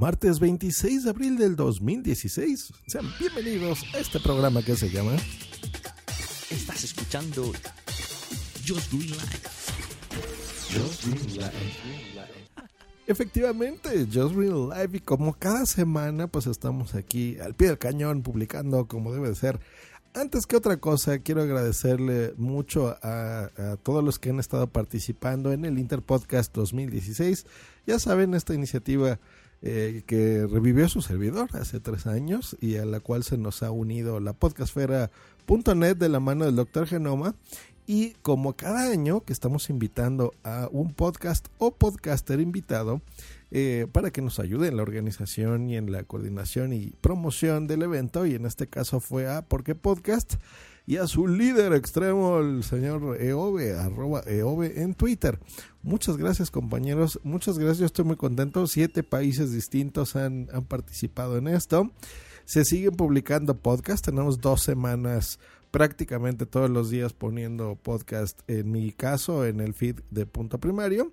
Martes 26 de abril del 2016. Sean bienvenidos a este programa que se llama Estás escuchando Just Green Life. Efectivamente, Just Real Live y como cada semana pues estamos aquí al pie del cañón publicando como debe de ser. Antes que otra cosa, quiero agradecerle mucho a, a todos los que han estado participando en el Interpodcast 2016. Ya saben, esta iniciativa eh, que revivió su servidor hace tres años y a la cual se nos ha unido la podcastfera.net de la mano del Dr. Genoma. Y como cada año que estamos invitando a un podcast o podcaster invitado eh, para que nos ayude en la organización y en la coordinación y promoción del evento, y en este caso fue a Porque Podcast y a su líder extremo, el señor Eove, arroba Eove en Twitter. Muchas gracias compañeros, muchas gracias, yo estoy muy contento. Siete países distintos han, han participado en esto. Se siguen publicando podcasts, tenemos dos semanas prácticamente todos los días poniendo podcast en mi caso en el feed de punto primario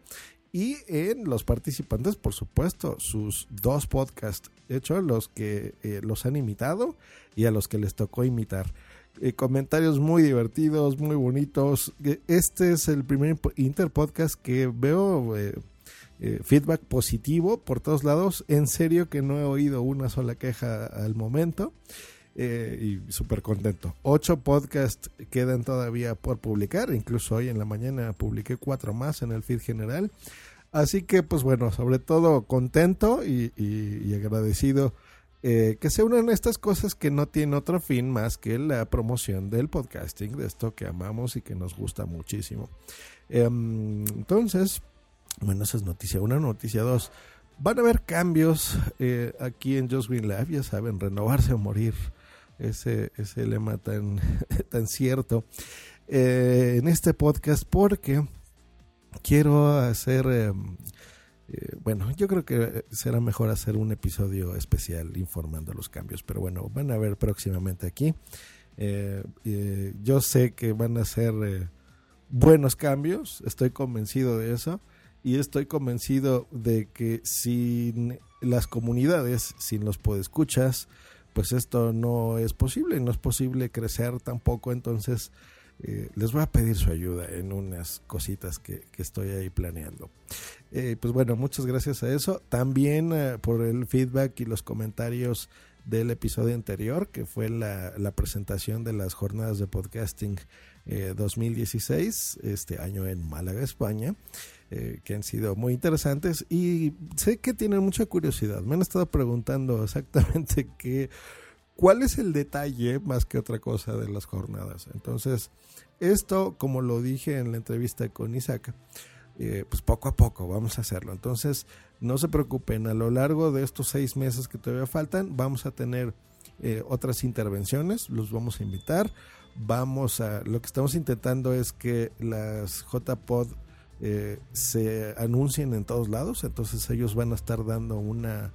y en los participantes por supuesto sus dos podcasts hechos los que eh, los han imitado y a los que les tocó imitar eh, comentarios muy divertidos muy bonitos este es el primer interpodcast que veo eh, eh, feedback positivo por todos lados en serio que no he oído una sola queja al momento y súper contento. Ocho podcasts quedan todavía por publicar, incluso hoy en la mañana publiqué cuatro más en el feed general. Así que, pues bueno, sobre todo contento y agradecido eh, que se unan estas cosas que no tienen otro fin más que la promoción del podcasting, de esto que amamos y que nos gusta muchísimo. Eh, entonces, bueno, esa es noticia una, noticia dos. Van a haber cambios eh, aquí en Just Green Lab, ya saben, renovarse o morir ese, ese lema tan, tan cierto eh, en este podcast porque quiero hacer, eh, eh, bueno, yo creo que será mejor hacer un episodio especial informando los cambios, pero bueno, van a ver próximamente aquí. Eh, yo sé que van a ser buenos cambios, estoy convencido de eso y estoy convencido de que sin las comunidades, sin los podescuchas, pues esto no es posible, no es posible crecer tampoco, entonces eh, les voy a pedir su ayuda en unas cositas que, estoy ahí planeando. Eh, pues bueno, muchas gracias a eso. También eh, por el feedback y los comentarios del episodio anterior, que fue la, presentación de las jornadas de podcasting 2016, este año en Málaga, España. Que han sido muy interesantes y sé que tienen mucha curiosidad. Me han estado preguntando exactamente qué, cuál es el detalle más que otra cosa de las jornadas. Entonces, esto, como lo dije en la entrevista con Isaac, eh, pues poco a poco vamos a hacerlo. Entonces, no se preocupen, a lo largo de estos seis meses que todavía faltan, vamos a tener eh, otras intervenciones, los vamos a invitar. Vamos a, lo que estamos intentando es que las JPod eh, se anuncien en todos lados, entonces ellos van a estar dando una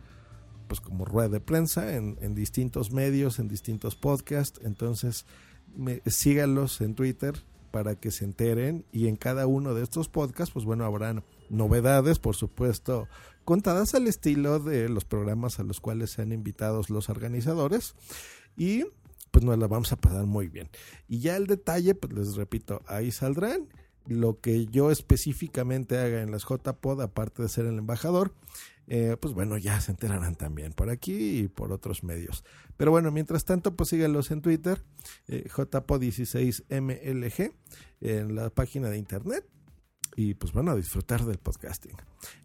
pues como rueda de prensa en, distintos medios, en distintos podcasts, entonces me, síganlos en Twitter para que se enteren y en cada uno de estos podcasts pues bueno habrán novedades por supuesto contadas al estilo de los programas a los cuales se han invitado los organizadores. Y pues nos la vamos a pasar muy bien. Y ya el detalle pues les repito ahí saldrán. Lo que yo específicamente haga en las JPod, aparte de ser el embajador, eh, pues bueno, ya se enterarán también por aquí y por otros medios. Pero bueno, mientras tanto, pues síganlos en Twitter, eh, JPod16MLG, en la página de internet. Y pues bueno, a disfrutar del podcasting.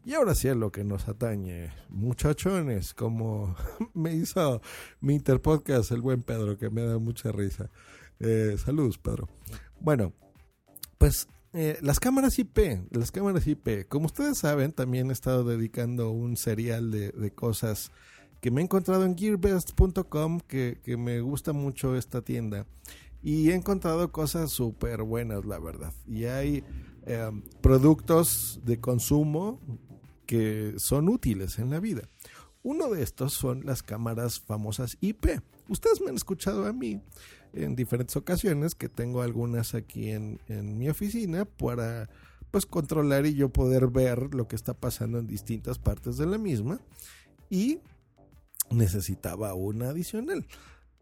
Y ahora sí a lo que nos atañe, muchachones, como me hizo mi interpodcast el buen Pedro, que me da mucha risa. Eh, saludos, Pedro. Bueno, pues Eh, las cámaras IP, las cámaras IP, como ustedes saben, también he estado dedicando un serial de, de cosas que me he encontrado en gearbest.com, que, que me gusta mucho esta tienda. Y he encontrado cosas súper buenas, la verdad. Y hay eh, productos de consumo que son útiles en la vida. Uno de estos son las cámaras famosas IP. Ustedes me han escuchado a mí en diferentes ocasiones que tengo algunas aquí en, en mi oficina para pues controlar y yo poder ver lo que está pasando en distintas partes de la misma y necesitaba una adicional.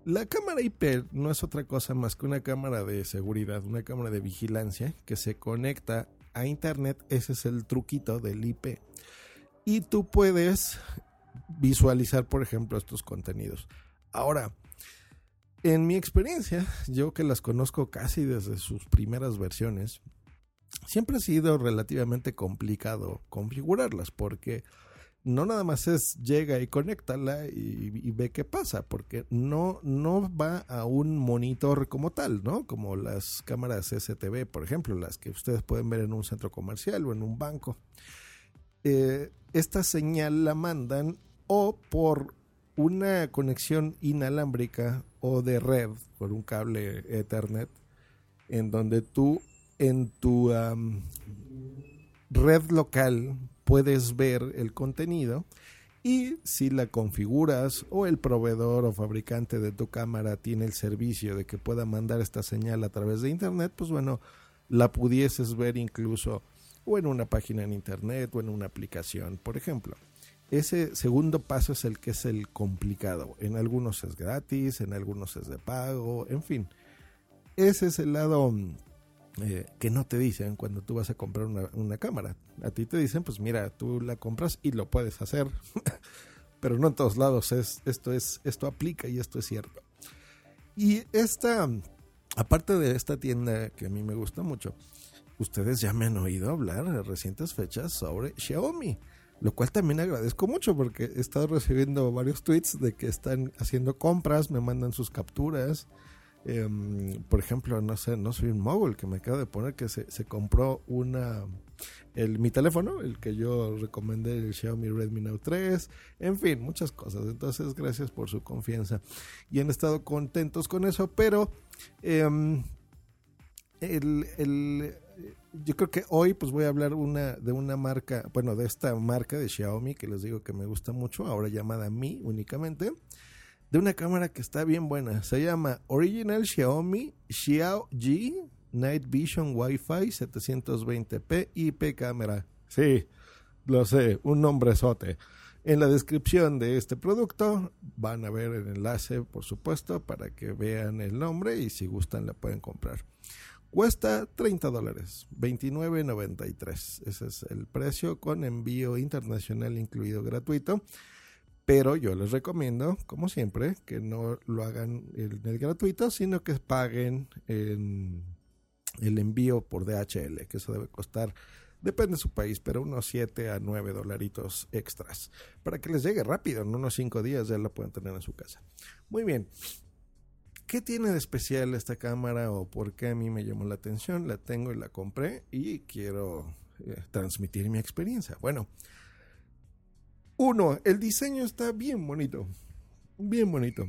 La cámara IP no es otra cosa más que una cámara de seguridad, una cámara de vigilancia que se conecta a internet. Ese es el truquito del IP. Y tú puedes visualizar, por ejemplo, estos contenidos. Ahora, en mi experiencia, yo que las conozco casi desde sus primeras versiones, siempre ha sido relativamente complicado configurarlas porque no nada más es llega y conéctala y, y, ve qué pasa, porque no, no va a un monitor como tal, ¿no? Como las cámaras STV, por ejemplo, las que ustedes pueden ver en un centro comercial o en un banco. Eh, esta señal la mandan o por una conexión inalámbrica o de red, por un cable Ethernet, en donde tú en tu red local puedes ver el contenido y si la configuras o el proveedor o fabricante de tu cámara tiene el servicio de que pueda mandar esta señal a través de internet, pues bueno, la pudieses ver incluso o en una página en internet o en una aplicación, por ejemplo. Ese segundo paso es el que es el complicado. En algunos es gratis, en algunos es de pago, en fin. Ese es el lado eh, que no te dicen cuando tú vas a comprar una, cámara. A ti te dicen, pues mira, tú la compras y lo puedes hacer, pero no en todos lados es, esto, es, esto aplica y esto es cierto. Y esta, aparte de esta tienda que a mí me gusta mucho, ustedes ya me han oído hablar en recientes fechas sobre Xiaomi, lo cual también agradezco mucho porque he estado recibiendo varios tweets de que están haciendo compras, me mandan sus capturas. Eh, por ejemplo, no sé, no soy un mogul que me acaba de poner que se, compró una el mi teléfono, el que yo recomendé, el Xiaomi Redmi Note 3, en fin, muchas cosas. Entonces, gracias por su confianza y han estado contentos con eso, pero eh, el, el, yo creo que hoy pues voy a hablar de una marca, bueno, de esta marca de Xiaomi que les digo que me gusta mucho, ahora llamada Mi únicamente de una cámara que está bien buena. Se llama Original Xiaomi Xiao G Night Vision Wi-Fi 720p IP cámara. Sí, lo sé, un nombrezote. En la descripción de este producto van a ver el enlace, por supuesto, para que vean el nombre y si gustan la pueden comprar. Cuesta 30 dólares, 29.93. Ese es el precio con envío internacional incluido gratuito. Pero yo les recomiendo, como siempre, que no lo hagan en el gratuito, sino que paguen en el envío por DHL, que eso debe costar, depende de su país, pero unos 7 a 9 dolaritos extras. Para que les llegue rápido, en unos 5 días ya lo pueden tener en su casa. Muy bien. ¿Qué tiene de especial esta cámara o por qué a mí me llamó la atención? La tengo y la compré y quiero eh, transmitir mi experiencia. Bueno, uno, el diseño está bien bonito. Bien bonito.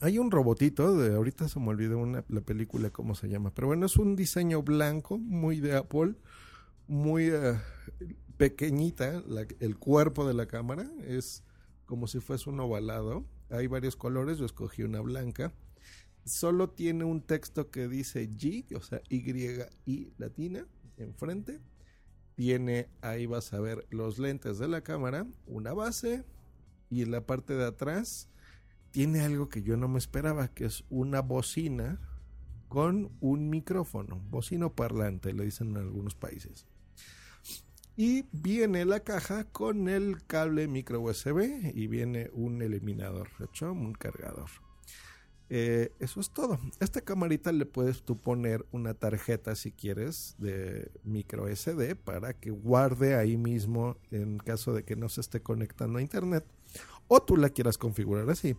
Hay un robotito, de ahorita se me olvidó una, la película cómo se llama, pero bueno, es un diseño blanco, muy de Apple, muy uh, pequeñita, el cuerpo de la cámara es como si fuese un ovalado. Hay varios colores, yo escogí una blanca. Solo tiene un texto que dice G, o sea, Y y latina, enfrente tiene, ahí vas a ver los lentes de la cámara, una base y en la parte de atrás tiene algo que yo no me esperaba, que es una bocina con un micrófono, bocino parlante, le dicen en algunos países. Y viene la caja con el cable micro USB y viene un eliminador, hecho un cargador. Eh, eso es todo. Esta camarita le puedes tú poner una tarjeta si quieres de micro SD para que guarde ahí mismo en caso de que no se esté conectando a internet o tú la quieras configurar así.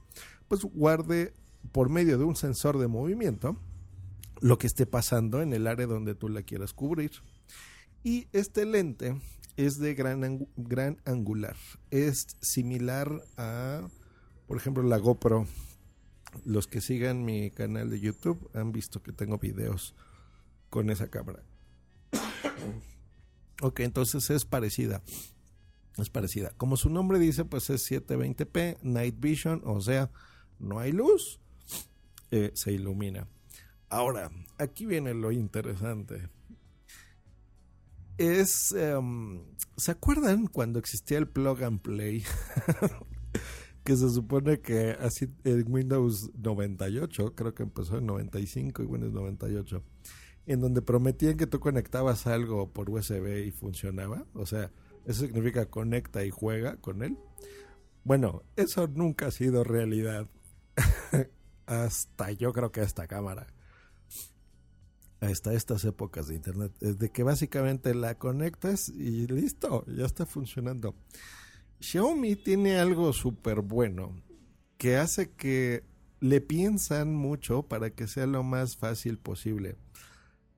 Pues guarde por medio de un sensor de movimiento lo que esté pasando en el área donde tú la quieras cubrir. Y este lente es de gran, gran angular. Es similar a, por ejemplo, la GoPro. Los que sigan mi canal de YouTube han visto que tengo videos con esa cámara. ok, entonces es parecida. Es parecida. Como su nombre dice, pues es 720p, Night Vision, o sea, no hay luz, eh, se ilumina. Ahora, aquí viene lo interesante. Es. em, ¿Se acuerdan cuando existía el plug and play? que se supone que así en Windows 98, creo que empezó en 95 y Windows 98, en donde prometían que tú conectabas algo por USB y funcionaba. O sea, eso significa conecta y juega con él. Bueno, eso nunca ha sido realidad. hasta yo creo que esta cámara. Hasta estas épocas de internet. Es de que básicamente la conectas y listo, ya está funcionando. Xiaomi tiene algo súper bueno que hace que le piensan mucho para que sea lo más fácil posible.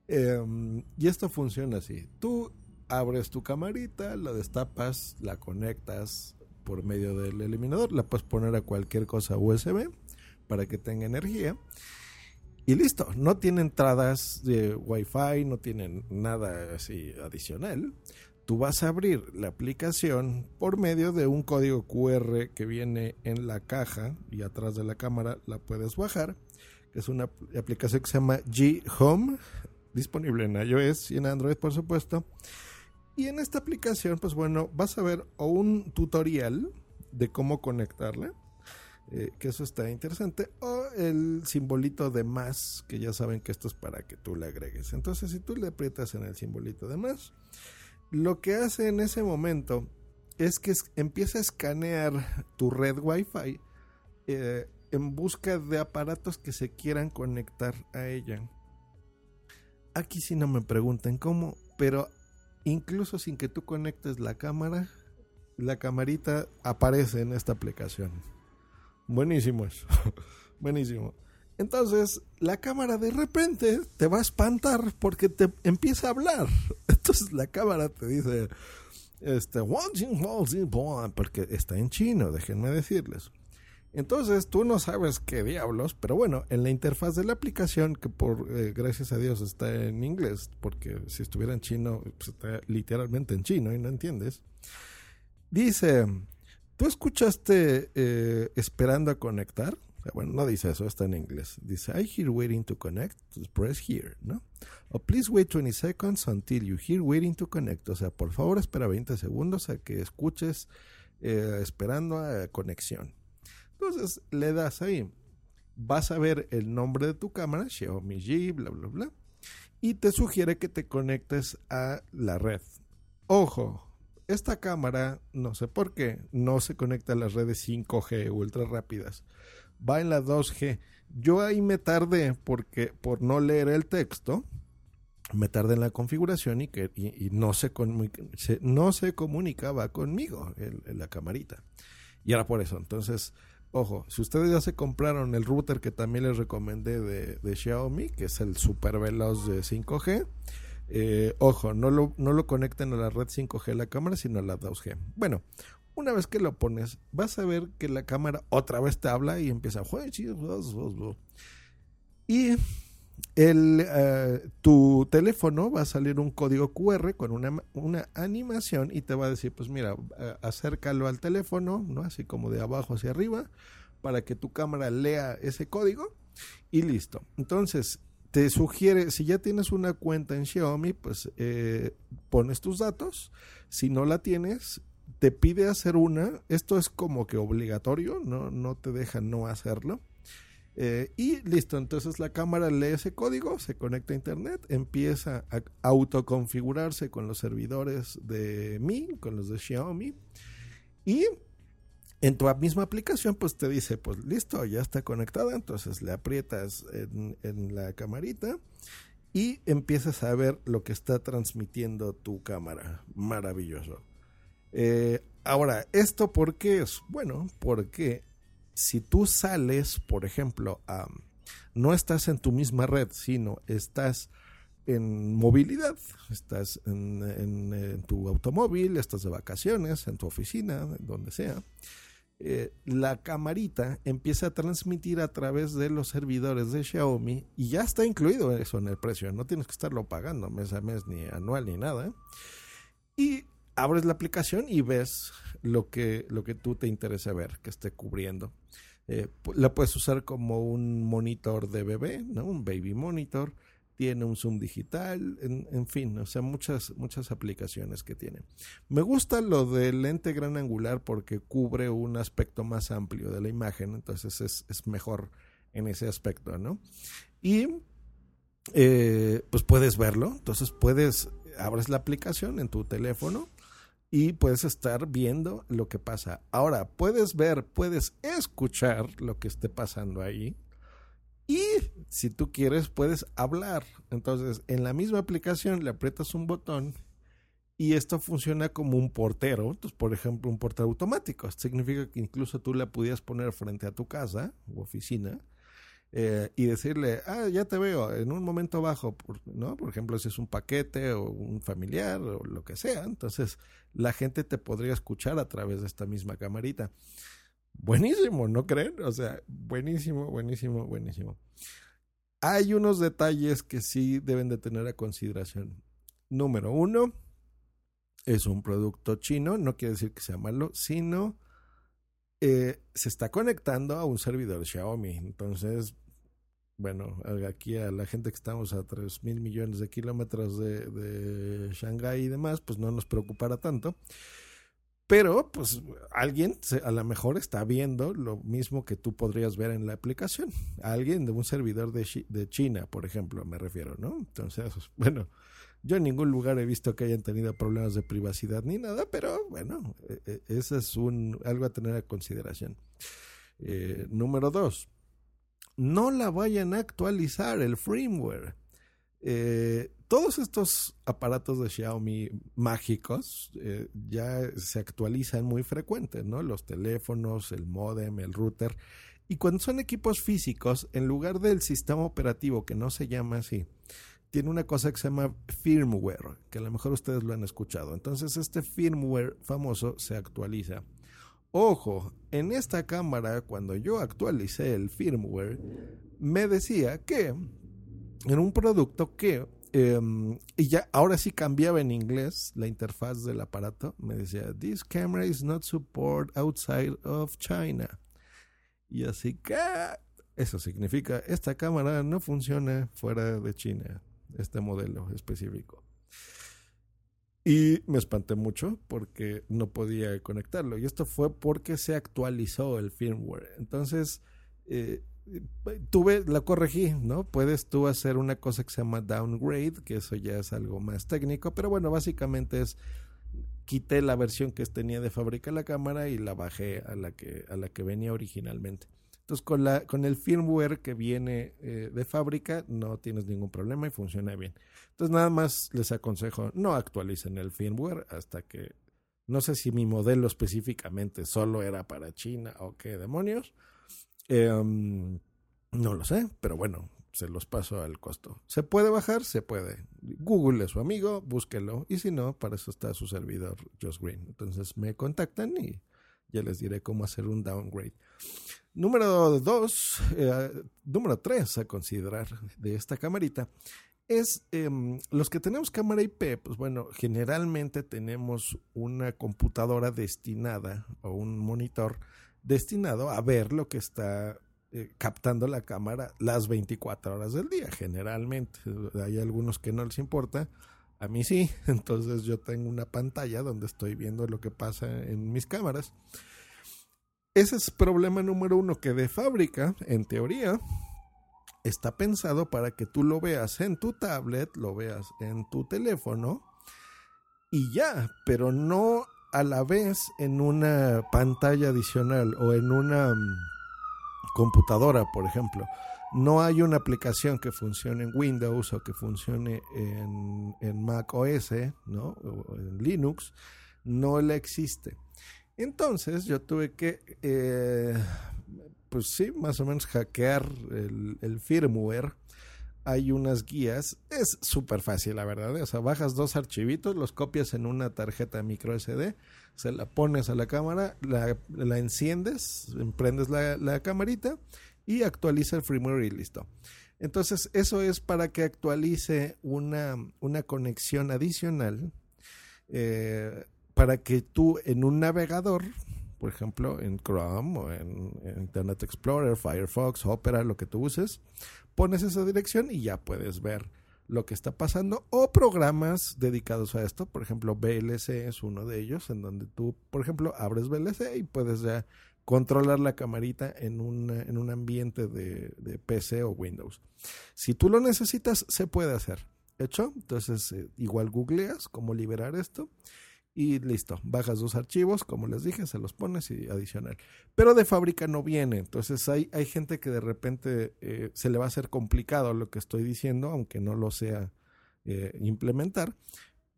Em, y esto funciona así. Tú abres tu camarita, la destapas, la conectas por medio del eliminador, la puedes poner a cualquier cosa USB para que tenga energía. Y listo, no tiene entradas de Wi-Fi, no tienen nada así adicional. Tú vas a abrir la aplicación por medio de un código QR que viene en la caja y atrás de la cámara la puedes bajar, que es una ap- aplicación que se llama G Home, disponible en iOS y en Android, por supuesto. Y en esta aplicación, pues bueno, vas a ver o un tutorial de cómo conectarla, eh, que eso está interesante, o el simbolito de más, que ya saben que esto es para que tú le agregues. Entonces, si tú le aprietas en el simbolito de más, lo que hace en ese momento es que empieza a escanear tu red Wi-Fi eh, en busca de aparatos que se quieran conectar a ella. Aquí sí no me pregunten cómo, pero incluso sin que tú conectes la cámara, la camarita aparece en esta aplicación. Buenísimo eso. Buenísimo. Entonces, la cámara de repente te va a espantar porque te empieza a hablar. Entonces, la cámara te dice, este, porque está en chino, déjenme decirles. Entonces, tú no sabes qué diablos, pero bueno, en la interfaz de la aplicación, que por eh, gracias a Dios está en inglés, porque si estuviera en chino, pues está literalmente en chino y no entiendes. Dice, ¿tú escuchaste eh, esperando a conectar? Bueno, no dice eso, está en inglés. Dice, I hear waiting to connect, press here, ¿no? O please wait 20 seconds until you hear waiting to connect. O sea, por favor espera 20 segundos a que escuches eh, esperando a conexión. Entonces le das ahí. Vas a ver el nombre de tu cámara, Xiaomi G, bla, bla, bla. Y te sugiere que te conectes a la red. Ojo, esta cámara, no sé por qué, no se conecta a las redes 5G ultra rápidas. Va en la 2G. Yo ahí me tardé porque por no leer el texto, me tardé en la configuración y que y, no, se, se- no se comunicaba conmigo la camarita. Y era por eso. Entonces, ojo, si ustedes ya se compraron el router que también les recomendé de, Xiaomi, que es el super veloz de 5G, eh, ojo, no lo, no lo conecten a la red 5G de la cámara, sino a la 2G. Bueno, una vez que lo pones, vas a ver que la cámara otra vez te habla y empieza. Y el, eh, tu teléfono va a salir un código QR con una, una animación y te va a decir, pues mira, eh, acércalo al teléfono, ¿no? Así como de abajo hacia arriba, para que tu cámara lea ese código y listo. Entonces, te sugiere, si ya tienes una cuenta en Xiaomi, pues eh, pones tus datos. Si no la tienes, te pide hacer una. Esto es como que obligatorio, no, no te deja no hacerlo. Eh, y listo, entonces la cámara lee ese código, se conecta a internet, empieza a autoconfigurarse con los servidores de Mi, con los de Xiaomi. Y en tu misma aplicación, pues te dice, pues listo, ya está conectada, entonces le aprietas en, en la camarita y empiezas a ver lo que está transmitiendo tu cámara. Maravilloso. Eh, ahora, ¿esto por qué es? Bueno, porque si tú sales, por ejemplo, no estás en tu misma red, sino estás en movilidad, estás en, tu automóvil, estás de vacaciones, en tu oficina, donde sea, eh, la camarita empieza a transmitir a través de los servidores de Xiaomi y ya está incluido eso en el precio, no tienes que estarlo pagando mes a mes ni anual ni nada. Y abres la aplicación y ves lo que, lo que tú te interesa ver, que esté cubriendo. Eh, la puedes usar como un monitor de bebé, ¿no? Un baby monitor. Tiene un zoom digital, en, en fin, o sea, muchas, muchas aplicaciones que tiene. Me gusta lo del lente gran angular porque cubre un aspecto más amplio de la imagen, entonces es, es mejor en ese aspecto, ¿no? Y eh, pues puedes verlo, entonces puedes, abres la aplicación en tu teléfono y puedes estar viendo lo que pasa. Ahora, puedes ver, puedes escuchar lo que esté pasando ahí. Y si tú quieres, puedes hablar. Entonces, en la misma aplicación le aprietas un botón y esto funciona como un portero. Entonces, por ejemplo, un portero automático. Significa que incluso tú la pudieras poner frente a tu casa u oficina eh, y decirle, ah, ya te veo, en un momento bajo, ¿no? Por ejemplo, si es un paquete o un familiar o lo que sea, entonces la gente te podría escuchar a través de esta misma camarita. Buenísimo, ¿no creen? O sea, buenísimo, buenísimo, buenísimo. Hay unos detalles que sí deben de tener a consideración. Número uno, es un producto chino, no quiere decir que sea malo, sino eh, se está conectando a un servidor Xiaomi. Entonces, bueno, aquí a la gente que estamos a 3 mil millones de kilómetros de, de Shanghái y demás, pues no nos preocupará tanto. Pero, pues, alguien a lo mejor está viendo lo mismo que tú podrías ver en la aplicación. Alguien de un servidor de, de China, por ejemplo, me refiero, ¿no? Entonces, bueno, yo en ningún lugar he visto que hayan tenido problemas de privacidad ni nada, pero bueno, eh, eh, eso es un, algo a tener a consideración. Eh, número dos, no la vayan a actualizar el firmware. Eh, todos estos aparatos de Xiaomi mágicos eh, ya se actualizan muy frecuente, ¿no? Los teléfonos, el modem, el router. Y cuando son equipos físicos, en lugar del sistema operativo, que no se llama así, tiene una cosa que se llama firmware, que a lo mejor ustedes lo han escuchado. Entonces este firmware famoso se actualiza. Ojo, en esta cámara, cuando yo actualicé el firmware, me decía que en un producto que, eh, y ya ahora sí cambiaba en inglés la interfaz del aparato, me decía, this camera is not support outside of China. Y así que, eso significa, esta cámara no funciona fuera de China, este modelo específico. Y me espanté mucho porque no podía conectarlo. Y esto fue porque se actualizó el firmware. Entonces, eh, tuve, la corregí, ¿no? Puedes tú hacer una cosa que se llama downgrade, que eso ya es algo más técnico, pero bueno, básicamente es quité la versión que tenía de fábrica la cámara y la bajé a la que, a la que venía originalmente. Entonces, con, la, con el firmware que viene eh, de fábrica, no tienes ningún problema y funciona bien. Entonces, nada más les aconsejo, no actualicen el firmware hasta que, no sé si mi modelo específicamente solo era para China o qué demonios. Eh, no lo sé, pero bueno, se los paso al costo. ¿Se puede bajar? Se puede. Google es su amigo, búsquelo. Y si no, para eso está su servidor, Just Green. Entonces me contactan y ya les diré cómo hacer un downgrade. Número dos, eh, número tres a considerar de esta camarita es eh, los que tenemos cámara IP, pues bueno, generalmente tenemos una computadora destinada o un monitor destinado a ver lo que está eh, captando la cámara las 24 horas del día, generalmente. Hay algunos que no les importa, a mí sí, entonces yo tengo una pantalla donde estoy viendo lo que pasa en mis cámaras. Ese es problema número uno que de fábrica, en teoría, está pensado para que tú lo veas en tu tablet, lo veas en tu teléfono y ya, pero no a la vez en una pantalla adicional o en una um, computadora, por ejemplo. No hay una aplicación que funcione en Windows o que funcione en, en Mac OS, ¿no? O en Linux. No la existe. Entonces yo tuve que eh, pues sí, más o menos hackear el, firmware, hay unas guías. Es súper fácil, la verdad. ¿eh? O sea, bajas dos archivitos, los copias en una tarjeta micro SD, se la pones a la cámara, la, la enciendes, emprendes la, la camarita y actualiza el firmware y listo. Entonces, eso es para que actualice una, una conexión adicional eh, para que tú en un navegador, por ejemplo, en Chrome o en, Internet Explorer, Firefox, Opera, lo que tú uses, pones esa dirección y ya puedes ver lo que está pasando o programas dedicados a esto, por ejemplo VLC es uno de ellos en donde tú, por ejemplo, abres VLC y puedes ya controlar la camarita en un, en un ambiente de, PC o Windows. Si tú lo necesitas, se puede hacer. ¿Hecho? Entonces, eh, igual googleas cómo liberar esto y listo, bajas dos archivos, como les dije, se los pones y adicional. Pero de fábrica no viene, entonces hay, hay gente que de repente eh, se le va a hacer complicado lo que estoy diciendo, aunque no lo sea eh, implementar,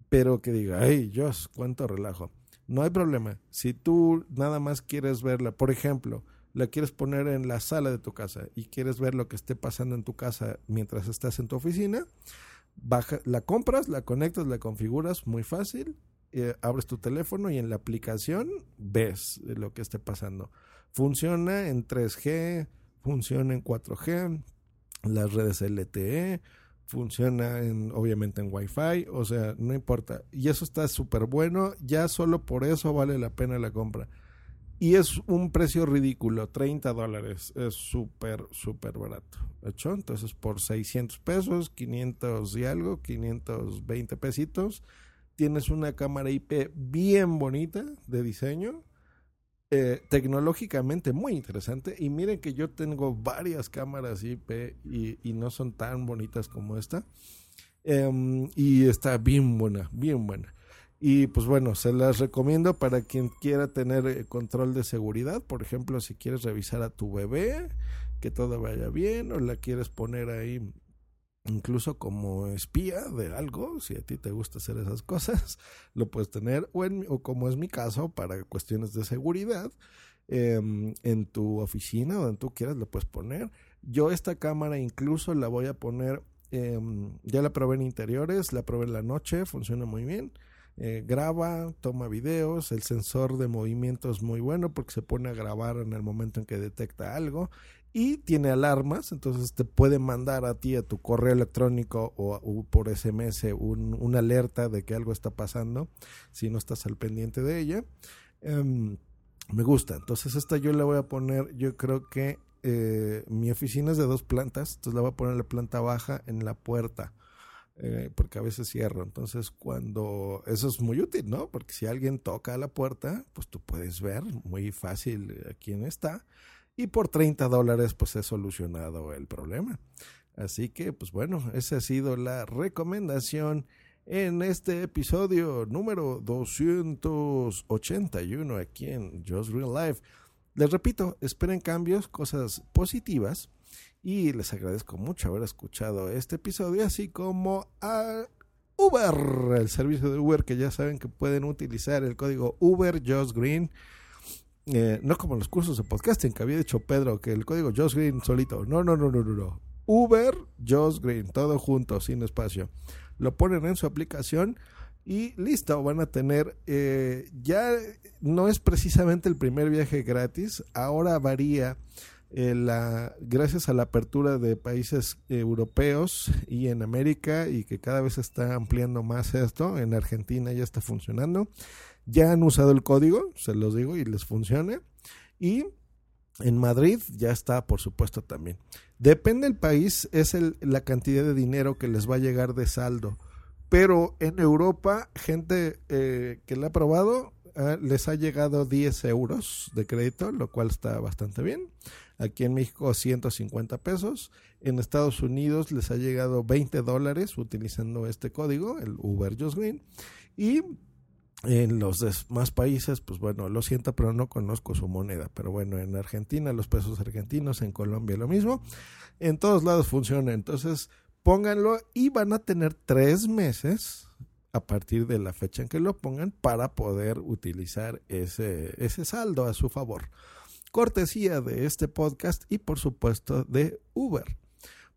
pero que diga, hey, Dios, cuánto relajo. No hay problema. Si tú nada más quieres verla, por ejemplo, la quieres poner en la sala de tu casa y quieres ver lo que esté pasando en tu casa mientras estás en tu oficina, baja, la compras, la conectas, la configuras, muy fácil, eh, abres tu teléfono y en la aplicación ves lo que esté pasando. Funciona en 3G, funciona en 4G, las redes LTE, funciona en, obviamente en Wi-Fi, o sea, no importa. Y eso está súper bueno, ya solo por eso vale la pena la compra. Y es un precio ridículo, 30 dólares, es súper, súper barato. ¿Hecho? Entonces por 600 pesos, 500 y algo, 520 pesitos, tienes una cámara IP bien bonita de diseño, eh, tecnológicamente muy interesante. Y miren que yo tengo varias cámaras IP y, no son tan bonitas como esta. Em, y está bien buena, bien buena. Y pues bueno, se las recomiendo para quien quiera tener eh, control de seguridad. Por ejemplo, si quieres revisar a tu bebé, que todo vaya bien, o la quieres poner ahí incluso como espía de algo, si a ti te gusta hacer esas cosas, lo puedes tener, o, como es mi caso, para cuestiones de seguridad, eh, en tu oficina, donde tú quieras, lo puedes poner. Yo esta cámara incluso la voy a poner, eh, ya la probé en interiores, la probé en la noche, funciona muy bien. Eh, graba, toma videos, el sensor de movimiento es muy bueno porque se pone a grabar en el momento en que detecta algo y tiene alarmas, entonces te puede mandar a ti a tu correo electrónico o, por SMS un, una alerta de que algo está pasando si no estás al pendiente de ella. Um, me gusta, entonces esta yo la voy a poner, yo creo que eh, mi oficina es de dos plantas, entonces la voy a poner en la planta baja en la puerta eh, porque a veces cierro. Entonces, cuando eso es muy útil, ¿no? Porque si alguien toca a la puerta, pues tú puedes ver muy fácil eh, quién está. Y por 30 dólares, pues he solucionado el problema. Así que, pues bueno, esa ha sido la recomendación en este episodio número 281 aquí en Just Real Life. Les repito, esperen cambios, cosas positivas y les agradezco mucho haber escuchado este episodio, así como a Uber, el servicio de Uber que ya saben que pueden utilizar el código Uber Just Green. Eh, no como los cursos de podcasting que había dicho Pedro, que el código Just Green solito. No, no, no, no, no. Uber Just Green, todo junto, sin espacio. Lo ponen en su aplicación y listo, van a tener, eh, ya no es precisamente el primer viaje gratis, ahora varía eh, la, gracias a la apertura de países europeos y en América y que cada vez está ampliando más esto, en Argentina ya está funcionando, ya han usado el código, se los digo, y les funciona, y en Madrid ya está, por supuesto, también. Depende del país, es la cantidad de dinero que les va a llegar de saldo. Pero en Europa, gente eh, que la ha probado, eh, les ha llegado 10 euros de crédito, lo cual está bastante bien. Aquí en México 150 pesos. En Estados Unidos les ha llegado 20 dólares utilizando este código, el Uber Just Green. Y en los demás países, pues bueno, lo siento, pero no conozco su moneda. Pero bueno, en Argentina los pesos argentinos, en Colombia lo mismo. En todos lados funciona. Entonces, pónganlo y van a tener tres meses a partir de la fecha en que lo pongan para poder utilizar ese, ese saldo a su favor. cortesía de este podcast y por supuesto de Uber.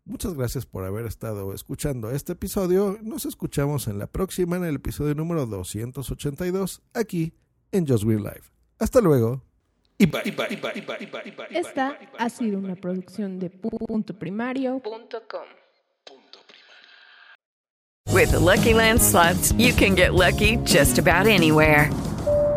Muchas gracias por haber estado escuchando este episodio. Nos escuchamos en la próxima, en el episodio número 282, aquí en Just Green Live. Hasta luego. Y bye. Esta ha sido una producción de punto primario.com. With the Lucky Land slots, you can get lucky just about anywhere.